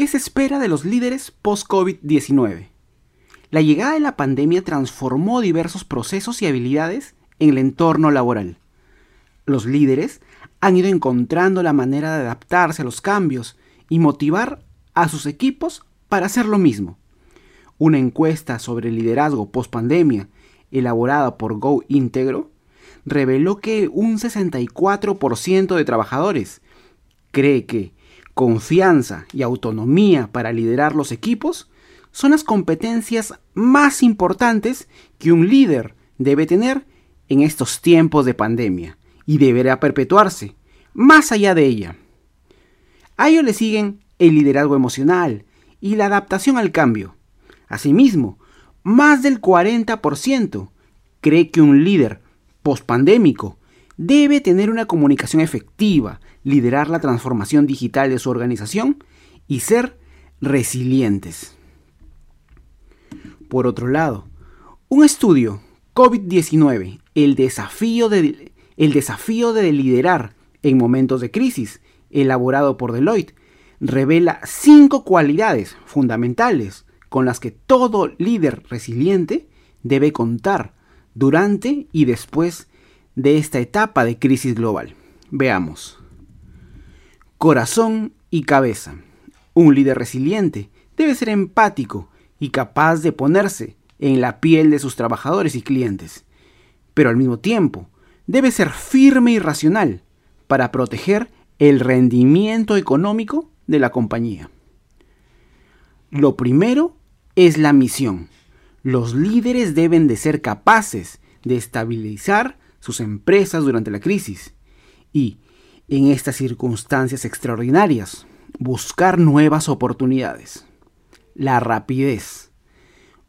¿Qué se espera de los líderes post-COVID-19? La llegada de la pandemia transformó diversos procesos y habilidades en el entorno laboral. Los líderes han ido encontrando la manera de adaptarse a los cambios y motivar a sus equipos para hacer lo mismo. Una encuesta sobre liderazgo post-pandemia elaborada por Go Integro reveló que un 64% de trabajadores cree que confianza y autonomía para liderar los equipos son las competencias más importantes que un líder debe tener en estos tiempos de pandemia y deberá perpetuarse más allá de ella. A ello le siguen el liderazgo emocional y la adaptación al cambio. Asimismo, más del 40% cree que un líder pospandémico debe tener una comunicación efectiva, liderar la transformación digital de su organización y ser resilientes. Por otro lado, un estudio COVID-19, el desafío de, el desafío de liderar en momentos de crisis, elaborado por Deloitte, revela cinco cualidades fundamentales con las que todo líder resiliente debe contar durante y después de esta etapa de crisis global. Veamos. Corazón y cabeza. Un líder resiliente debe ser empático y capaz de ponerse en la piel de sus trabajadores y clientes, pero al mismo tiempo debe ser firme y racional para proteger el rendimiento económico de la compañía. Lo primero es la misión. Los líderes deben de ser capaces de estabilizar sus empresas durante la crisis y, en estas circunstancias extraordinarias, buscar nuevas oportunidades. La rapidez.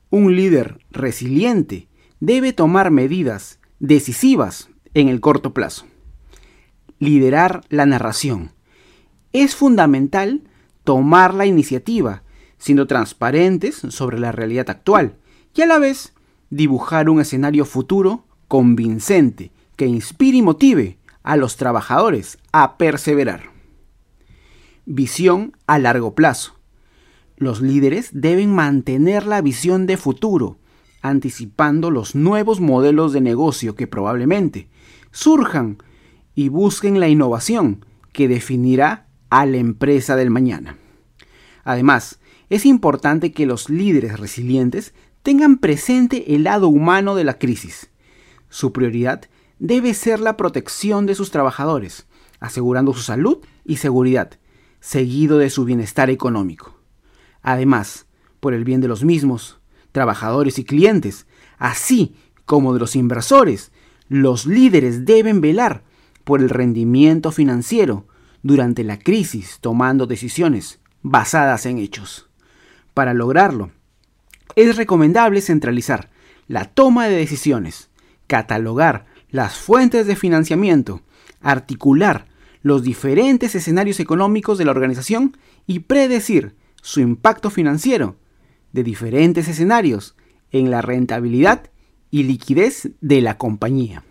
Un líder resiliente debe tomar medidas decisivas en el corto plazo. Liderar la narración. Es fundamental tomar la iniciativa, siendo transparentes sobre la realidad actual y a la vez dibujar un escenario futuro convincente que inspire y motive a los trabajadores a perseverar. Visión a largo plazo. Los líderes deben mantener la visión de futuro, anticipando los nuevos modelos de negocio que probablemente surjan y busquen la innovación que definirá a la empresa del mañana. Además, es importante que los líderes resilientes tengan presente el lado humano de la crisis. Su prioridad debe ser la protección de sus trabajadores, asegurando su salud y seguridad, seguido de su bienestar económico. Además, por el bien de los mismos, trabajadores y clientes, así como de los inversores, los líderes deben velar por el rendimiento financiero durante la crisis, tomando decisiones basadas en hechos. Para lograrlo, es recomendable centralizar la toma de decisiones, catalogar las fuentes de financiamiento, articular los diferentes escenarios económicos de la organización y predecir su impacto financiero de diferentes escenarios en la rentabilidad y liquidez de la compañía.